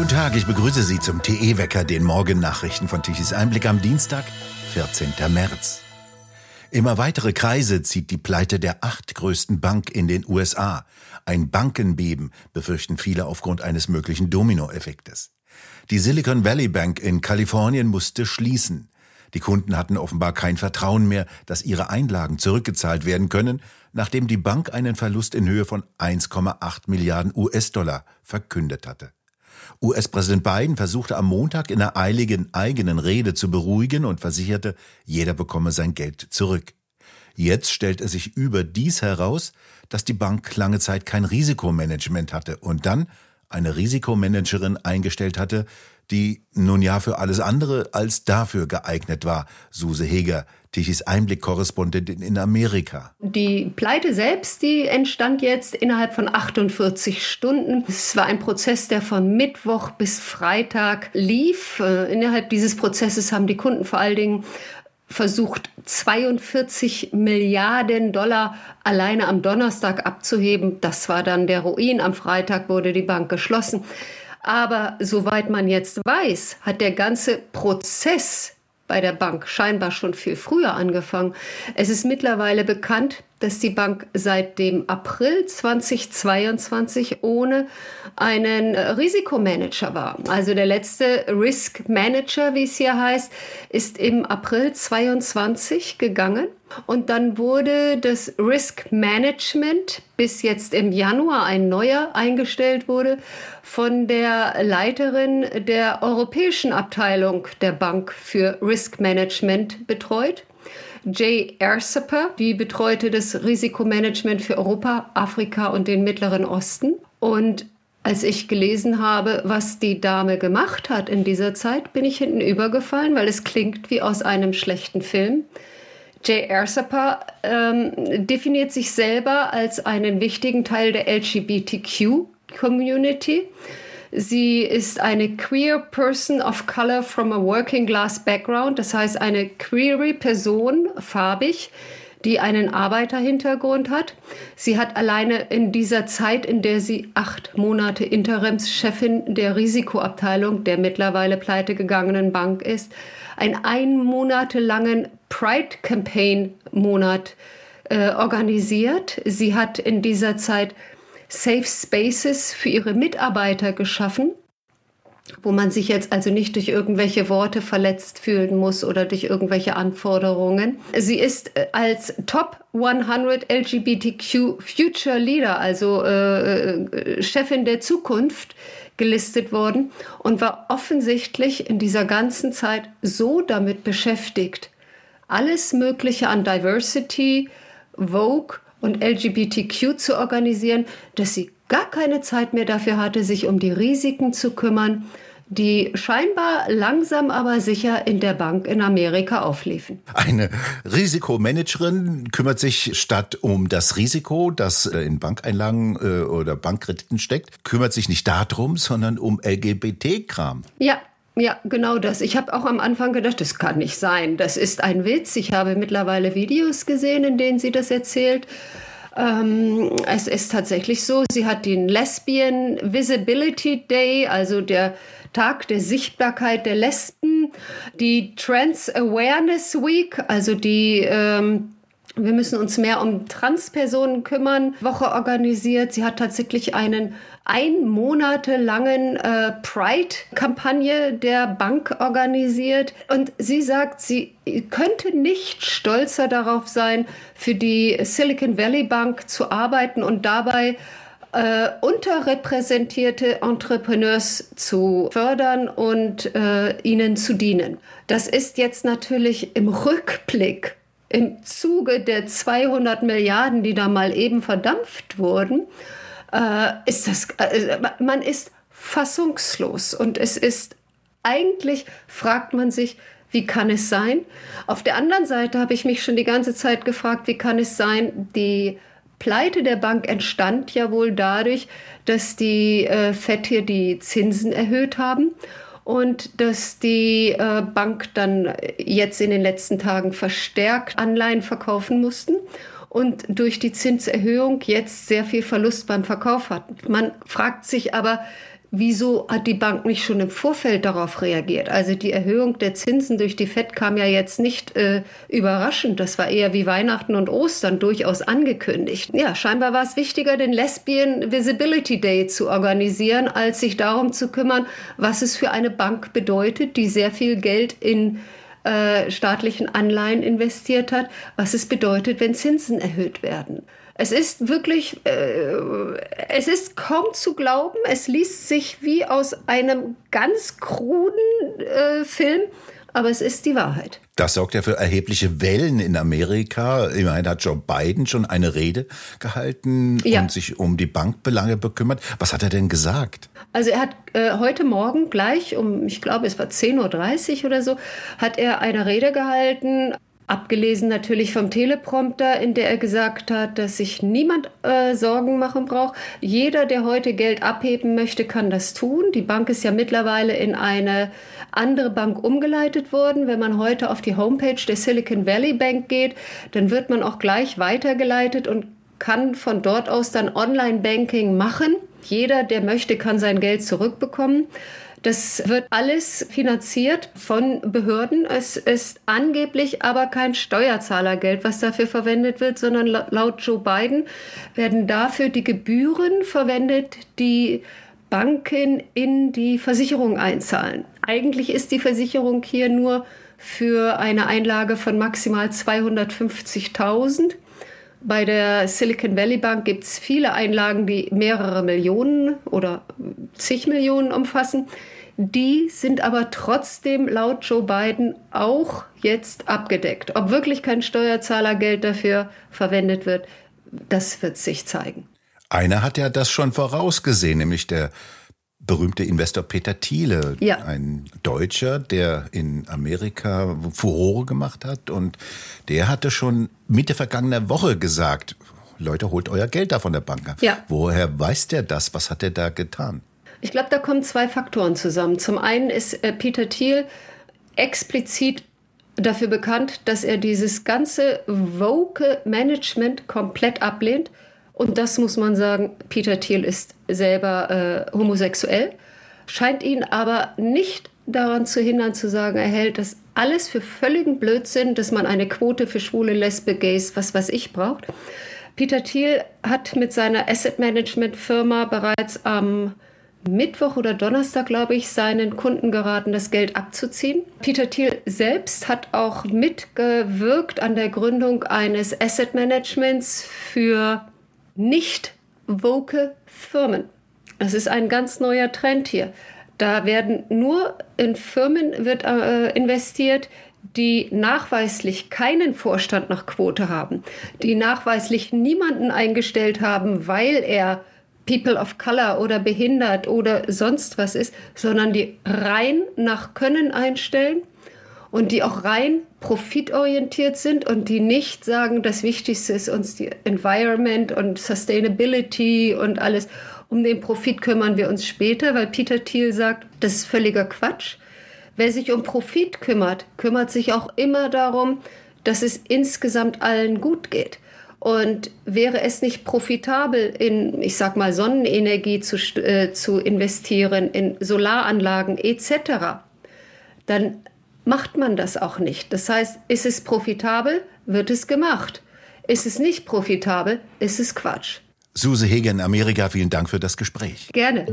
Guten Tag, ich begrüße Sie zum TE-Wecker, den Morgennachrichten von Tichys Einblick am Dienstag, 14. März. Immer weitere Kreise zieht die Pleite der acht größten Bank in den USA. Ein Bankenbeben befürchten viele aufgrund eines möglichen Dominoeffektes. Die Silicon Valley Bank in Kalifornien musste schließen. Die Kunden hatten offenbar kein Vertrauen mehr, dass ihre Einlagen zurückgezahlt werden können, nachdem die Bank einen Verlust in Höhe von 1,8 Milliarden US-Dollar verkündet hatte. US-Präsident Biden versuchte am Montag in einer eiligen eigenen Rede zu beruhigen und versicherte, jeder bekomme sein Geld zurück. Jetzt stellt es sich überdies heraus, dass die Bank lange Zeit kein Risikomanagement hatte und dann eine Risikomanagerin eingestellt hatte, die nun ja für alles andere als dafür geeignet war, Suse Heger, Tichys Einblick-Korrespondentin in Amerika. Die Pleite selbst, die entstand jetzt innerhalb von 48 Stunden. Es war ein Prozess, der von Mittwoch bis Freitag lief. Äh, innerhalb dieses Prozesses haben die Kunden vor allen Dingen versucht, 42 Milliarden Dollar alleine am Donnerstag abzuheben. Das war dann der Ruin. Am Freitag wurde die Bank geschlossen. Aber soweit man jetzt weiß, hat der ganze Prozess bei der Bank scheinbar schon viel früher angefangen. Es ist mittlerweile bekannt, dass die Bank seit dem April 2022 ohne einen Risikomanager war. Also der letzte Risk Manager, wie es hier heißt, ist im April 22 gegangen. Und dann wurde das Risk Management, bis jetzt im Januar ein neuer eingestellt wurde, von der Leiterin der europäischen Abteilung der Bank für Risk Management betreut. Jay Erseper, die betreute das Risikomanagement für Europa, Afrika und den Mittleren Osten. Und als ich gelesen habe, was die Dame gemacht hat in dieser Zeit, bin ich hinten übergefallen, weil es klingt wie aus einem schlechten Film. Jay Ersapa ähm, definiert sich selber als einen wichtigen Teil der LGBTQ-Community. Sie ist eine queer person of color from a working class background, das heißt eine queere Person, farbig, die einen Arbeiterhintergrund hat. Sie hat alleine in dieser Zeit, in der sie acht Monate Interimschefin der Risikoabteilung der mittlerweile pleitegegangenen Bank ist, einen ein Monate langen Pride Campaign Monat äh, organisiert. Sie hat in dieser Zeit Safe Spaces für ihre Mitarbeiter geschaffen, wo man sich jetzt also nicht durch irgendwelche Worte verletzt fühlen muss oder durch irgendwelche Anforderungen. Sie ist äh, als Top 100 LGBTQ Future Leader, also äh, äh, Chefin der Zukunft, gelistet worden und war offensichtlich in dieser ganzen Zeit so damit beschäftigt, alles Mögliche an Diversity, Vogue und LGBTQ zu organisieren, dass sie gar keine Zeit mehr dafür hatte, sich um die Risiken zu kümmern, die scheinbar langsam aber sicher in der Bank in Amerika aufliefen. Eine Risikomanagerin kümmert sich statt um das Risiko, das äh, in Bankeinlagen äh, oder Bankkrediten steckt, kümmert sich nicht darum, sondern um LGBT-Kram. Ja, ja, genau das. Ich habe auch am Anfang gedacht, das kann nicht sein. Das ist ein Witz. Ich habe mittlerweile Videos gesehen, in denen sie das erzählt. Ähm, es ist tatsächlich so, sie hat den Lesbian Visibility Day, also der Tag der Sichtbarkeit der Lesben, die Trans Awareness Week, also die ähm, wir müssen uns mehr um Transpersonen kümmern. Woche organisiert. Sie hat tatsächlich einen ein Monate äh, Pride-Kampagne der Bank organisiert. Und sie sagt, sie könnte nicht stolzer darauf sein, für die Silicon Valley Bank zu arbeiten und dabei äh, unterrepräsentierte Entrepreneurs zu fördern und äh, ihnen zu dienen. Das ist jetzt natürlich im Rückblick im Zuge der 200 Milliarden, die da mal eben verdampft wurden, äh, ist das, äh, man ist fassungslos und es ist eigentlich, fragt man sich, wie kann es sein? Auf der anderen Seite habe ich mich schon die ganze Zeit gefragt, wie kann es sein, die Pleite der Bank entstand ja wohl dadurch, dass die äh, FED hier die Zinsen erhöht haben und dass die äh, Bank dann jetzt in den letzten Tagen verstärkt Anleihen verkaufen mussten und durch die Zinserhöhung jetzt sehr viel Verlust beim Verkauf hatten. Man fragt sich aber, wieso hat die Bank nicht schon im Vorfeld darauf reagiert? Also die Erhöhung der Zinsen durch die Fed kam ja jetzt nicht äh, überraschend. Das war eher wie Weihnachten und Ostern durchaus angekündigt. Ja, scheinbar war es wichtiger, den Lesbian Visibility Day zu organisieren, als sich darum zu kümmern, was es für eine Bank bedeutet, die sehr viel Geld in äh, staatlichen Anleihen investiert hat, was es bedeutet, wenn Zinsen erhöht werden. Es ist wirklich, äh, es ist kaum zu glauben. Es liest sich wie aus einem ganz kruden äh, Film, aber es ist die Wahrheit. Das sorgt ja für erhebliche Wellen in Amerika. Immerhin hat Joe Biden schon eine Rede gehalten ja. und sich um die Bankbelange bekümmert. Was hat er denn gesagt? Also er hat äh, heute Morgen gleich um, ich glaube, es war 10.30 Uhr oder so, hat er eine Rede gehalten Abgelesen natürlich vom Teleprompter, in der er gesagt hat, dass sich niemand äh, Sorgen machen braucht. Jeder, der heute Geld abheben möchte, kann das tun. Die Bank ist ja mittlerweile in eine andere Bank umgeleitet worden. Wenn man heute auf die Homepage der Silicon Valley Bank geht, dann wird man auch gleich weitergeleitet und kann von dort aus dann Online-Banking machen. Jeder, der möchte, kann sein Geld zurückbekommen. Das wird alles finanziert von Behörden. Es ist angeblich aber kein Steuerzahlergeld, was dafür verwendet wird, sondern laut Joe Biden werden dafür die Gebühren verwendet, die Banken in die Versicherung einzahlen. Eigentlich ist die Versicherung hier nur für eine Einlage von maximal 250.000. Bei der Silicon Valley Bank gibt es viele Einlagen, die mehrere Millionen oder zig Millionen umfassen. Die sind aber trotzdem laut Joe Biden auch jetzt abgedeckt. Ob wirklich kein Steuerzahlergeld dafür verwendet wird, das wird sich zeigen. Einer hat ja das schon vorausgesehen, nämlich der berühmte Investor Peter Thiele, ja. ein Deutscher, der in Amerika Furore gemacht hat und der hatte schon Mitte vergangener Woche gesagt, Leute, holt euer Geld da von der Bank. Ja. Woher weiß der das? Was hat er da getan? Ich glaube, da kommen zwei Faktoren zusammen. Zum einen ist äh, Peter Thiel explizit dafür bekannt, dass er dieses ganze Vocal Management komplett ablehnt und das muss man sagen, Peter Thiel ist selber äh, homosexuell, scheint ihn aber nicht daran zu hindern, zu sagen, er hält das alles für völligen Blödsinn, dass man eine Quote für schwule Lesbe, Gays, was weiß ich braucht. Peter Thiel hat mit seiner Asset Management Firma bereits am Mittwoch oder Donnerstag, glaube ich, seinen Kunden geraten, das Geld abzuziehen. Peter Thiel selbst hat auch mitgewirkt an der Gründung eines Asset Managements für nicht woke Firmen. Das ist ein ganz neuer Trend hier. Da werden nur in Firmen wird, äh, investiert, die nachweislich keinen Vorstand nach Quote haben, die nachweislich niemanden eingestellt haben, weil er People of Color oder behindert oder sonst was ist, sondern die rein nach Können einstellen und die auch rein profitorientiert sind und die nicht sagen, das Wichtigste ist uns die Environment und Sustainability und alles. Um den Profit kümmern wir uns später, weil Peter Thiel sagt, das ist völliger Quatsch. Wer sich um Profit kümmert, kümmert sich auch immer darum, dass es insgesamt allen gut geht. Und wäre es nicht profitabel, in, ich sag mal, Sonnenenergie zu, äh, zu investieren, in Solaranlagen etc., dann macht man das auch nicht. Das heißt, ist es profitabel, wird es gemacht. Ist es nicht profitabel, ist es Quatsch. Suse Heger in Amerika, vielen Dank für das Gespräch. Gerne.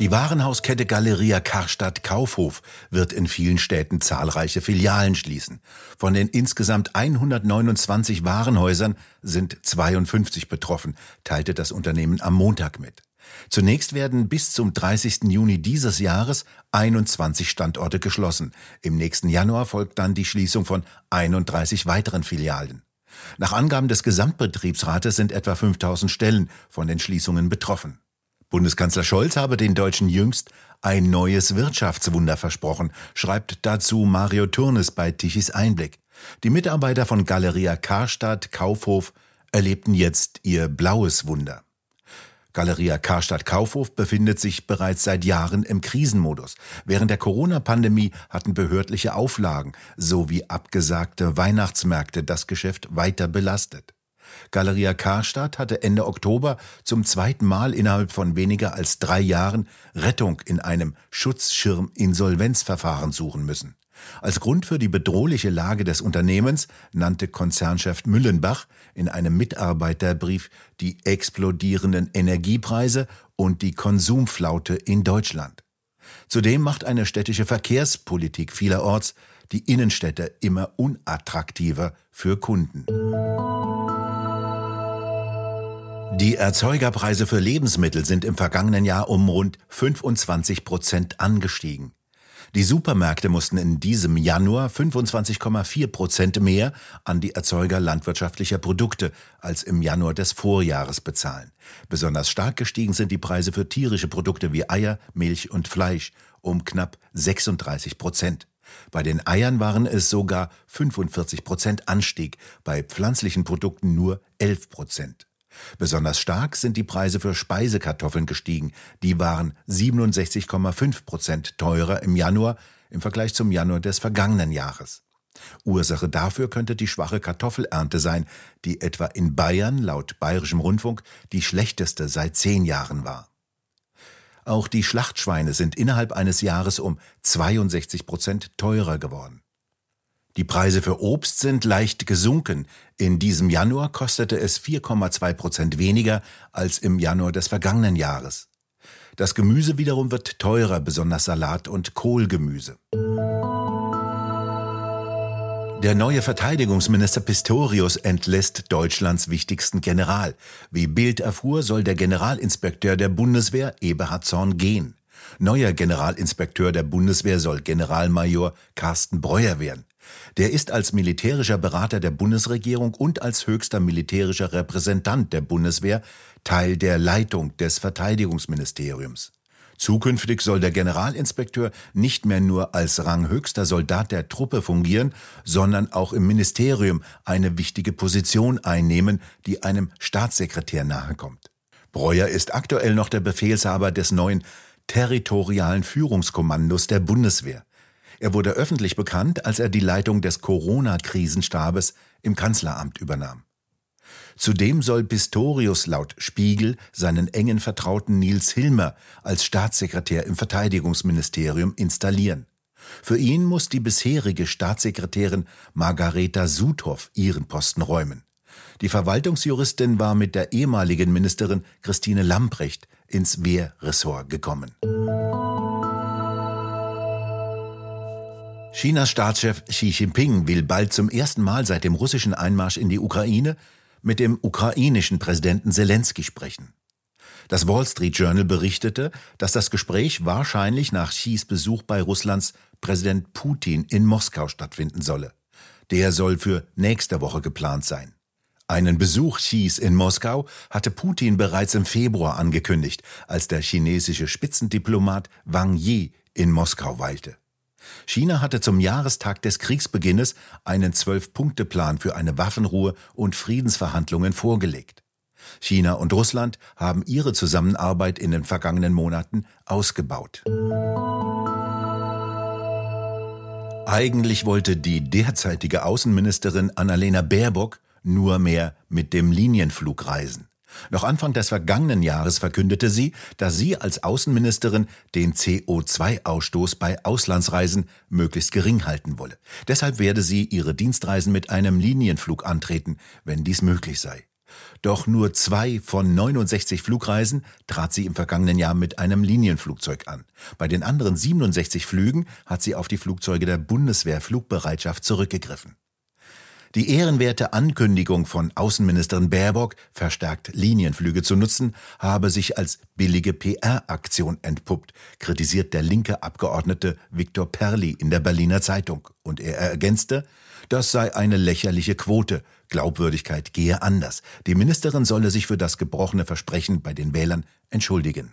Die Warenhauskette Galeria Karstadt Kaufhof wird in vielen Städten zahlreiche Filialen schließen. Von den insgesamt 129 Warenhäusern sind 52 betroffen, teilte das Unternehmen am Montag mit. Zunächst werden bis zum 30. Juni dieses Jahres 21 Standorte geschlossen. Im nächsten Januar folgt dann die Schließung von 31 weiteren Filialen. Nach Angaben des Gesamtbetriebsrates sind etwa 5000 Stellen von den Schließungen betroffen. Bundeskanzler Scholz habe den Deutschen jüngst ein neues Wirtschaftswunder versprochen, schreibt dazu Mario Turnes bei Tichys Einblick. Die Mitarbeiter von Galeria Karstadt Kaufhof erlebten jetzt ihr blaues Wunder. Galeria Karstadt Kaufhof befindet sich bereits seit Jahren im Krisenmodus. Während der Corona-Pandemie hatten behördliche Auflagen sowie abgesagte Weihnachtsmärkte das Geschäft weiter belastet. Galeria Karstadt hatte Ende Oktober zum zweiten Mal innerhalb von weniger als drei Jahren Rettung in einem Schutzschirm-Insolvenzverfahren suchen müssen. Als Grund für die bedrohliche Lage des Unternehmens nannte Konzernchef Müllenbach in einem Mitarbeiterbrief die explodierenden Energiepreise und die Konsumflaute in Deutschland. Zudem macht eine städtische Verkehrspolitik vielerorts die Innenstädte immer unattraktiver für Kunden. Die Erzeugerpreise für Lebensmittel sind im vergangenen Jahr um rund 25 Prozent angestiegen. Die Supermärkte mussten in diesem Januar 25,4 Prozent mehr an die Erzeuger landwirtschaftlicher Produkte als im Januar des Vorjahres bezahlen. Besonders stark gestiegen sind die Preise für tierische Produkte wie Eier, Milch und Fleisch um knapp 36 Prozent. Bei den Eiern waren es sogar 45 Prozent Anstieg, bei pflanzlichen Produkten nur 11 Prozent. Besonders stark sind die Preise für Speisekartoffeln gestiegen. Die waren 67,5 Prozent teurer im Januar im Vergleich zum Januar des vergangenen Jahres. Ursache dafür könnte die schwache Kartoffelernte sein, die etwa in Bayern laut bayerischem Rundfunk die schlechteste seit zehn Jahren war. Auch die Schlachtschweine sind innerhalb eines Jahres um 62 Prozent teurer geworden. Die Preise für Obst sind leicht gesunken. In diesem Januar kostete es 4,2 Prozent weniger als im Januar des vergangenen Jahres. Das Gemüse wiederum wird teurer, besonders Salat und Kohlgemüse. Der neue Verteidigungsminister Pistorius entlässt Deutschlands wichtigsten General. Wie Bild erfuhr, soll der Generalinspekteur der Bundeswehr Eberhard Zorn gehen. Neuer Generalinspekteur der Bundeswehr soll Generalmajor Carsten Breuer werden. Der ist als militärischer Berater der Bundesregierung und als höchster militärischer Repräsentant der Bundeswehr Teil der Leitung des Verteidigungsministeriums. Zukünftig soll der Generalinspekteur nicht mehr nur als ranghöchster Soldat der Truppe fungieren, sondern auch im Ministerium eine wichtige Position einnehmen, die einem Staatssekretär nahekommt. Breuer ist aktuell noch der Befehlshaber des neuen territorialen Führungskommandos der Bundeswehr. Er wurde öffentlich bekannt, als er die Leitung des Corona-Krisenstabes im Kanzleramt übernahm. Zudem soll Pistorius laut Spiegel seinen engen Vertrauten Nils Hilmer als Staatssekretär im Verteidigungsministerium installieren. Für ihn muss die bisherige Staatssekretärin Margareta Sudhoff ihren Posten räumen. Die Verwaltungsjuristin war mit der ehemaligen Ministerin Christine Lamprecht ins Wehrressort gekommen. Chinas Staatschef Xi Jinping will bald zum ersten Mal seit dem russischen Einmarsch in die Ukraine mit dem ukrainischen Präsidenten Zelensky sprechen. Das Wall Street Journal berichtete, dass das Gespräch wahrscheinlich nach Xis Besuch bei Russlands Präsident Putin in Moskau stattfinden solle. Der soll für nächste Woche geplant sein. Einen Besuch Xis in Moskau hatte Putin bereits im Februar angekündigt, als der chinesische Spitzendiplomat Wang Yi in Moskau weilte. China hatte zum Jahrestag des Kriegsbeginnes einen Zwölf-Punkte-Plan für eine Waffenruhe und Friedensverhandlungen vorgelegt. China und Russland haben ihre Zusammenarbeit in den vergangenen Monaten ausgebaut. Eigentlich wollte die derzeitige Außenministerin Annalena Baerbock nur mehr mit dem Linienflug reisen. Noch Anfang des vergangenen Jahres verkündete sie, dass sie als Außenministerin den CO2-Ausstoß bei Auslandsreisen möglichst gering halten wolle. Deshalb werde sie ihre Dienstreisen mit einem Linienflug antreten, wenn dies möglich sei. Doch nur zwei von 69 Flugreisen trat sie im vergangenen Jahr mit einem Linienflugzeug an. Bei den anderen 67 Flügen hat sie auf die Flugzeuge der Bundeswehr Flugbereitschaft zurückgegriffen. Die ehrenwerte Ankündigung von Außenministerin Baerbock, verstärkt Linienflüge zu nutzen, habe sich als billige PR-Aktion entpuppt, kritisiert der linke Abgeordnete Viktor Perli in der Berliner Zeitung. Und er ergänzte, das sei eine lächerliche Quote. Glaubwürdigkeit gehe anders. Die Ministerin solle sich für das gebrochene Versprechen bei den Wählern entschuldigen.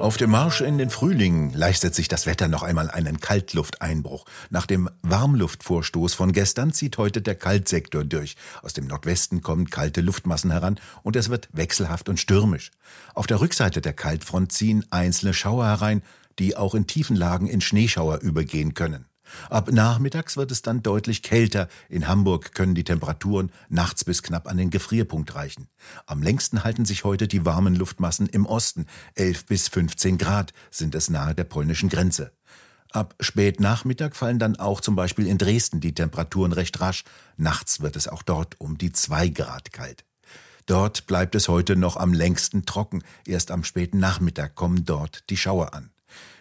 Auf dem Marsch in den Frühling leistet sich das Wetter noch einmal einen Kaltlufteinbruch. Nach dem Warmluftvorstoß von gestern zieht heute der Kaltsektor durch. Aus dem Nordwesten kommen kalte Luftmassen heran und es wird wechselhaft und stürmisch. Auf der Rückseite der Kaltfront ziehen einzelne Schauer herein, die auch in tiefen Lagen in Schneeschauer übergehen können. Ab nachmittags wird es dann deutlich kälter. In Hamburg können die Temperaturen nachts bis knapp an den Gefrierpunkt reichen. Am längsten halten sich heute die warmen Luftmassen im Osten. 11 bis 15 Grad sind es nahe der polnischen Grenze. Ab spät Nachmittag fallen dann auch zum Beispiel in Dresden die Temperaturen recht rasch. Nachts wird es auch dort um die 2 Grad kalt. Dort bleibt es heute noch am längsten trocken. Erst am späten Nachmittag kommen dort die Schauer an.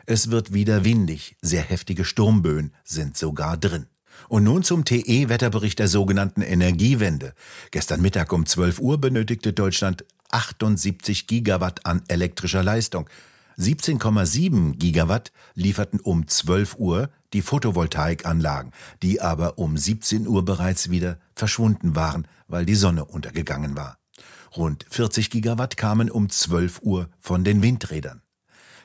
Es wird wieder windig, sehr heftige Sturmböen sind sogar drin. Und nun zum TE-Wetterbericht der sogenannten Energiewende. Gestern Mittag um 12 Uhr benötigte Deutschland 78 Gigawatt an elektrischer Leistung. 17,7 Gigawatt lieferten um 12 Uhr die Photovoltaikanlagen, die aber um 17 Uhr bereits wieder verschwunden waren, weil die Sonne untergegangen war. Rund 40 Gigawatt kamen um 12 Uhr von den Windrädern.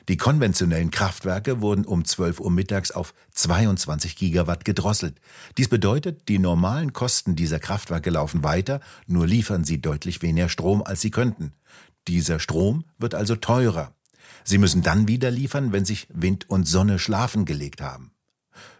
Die konventionellen Kraftwerke wurden um 12 Uhr mittags auf 22 Gigawatt gedrosselt. Dies bedeutet, die normalen Kosten dieser Kraftwerke laufen weiter, nur liefern sie deutlich weniger Strom, als sie könnten. Dieser Strom wird also teurer. Sie müssen dann wieder liefern, wenn sich Wind und Sonne schlafen gelegt haben.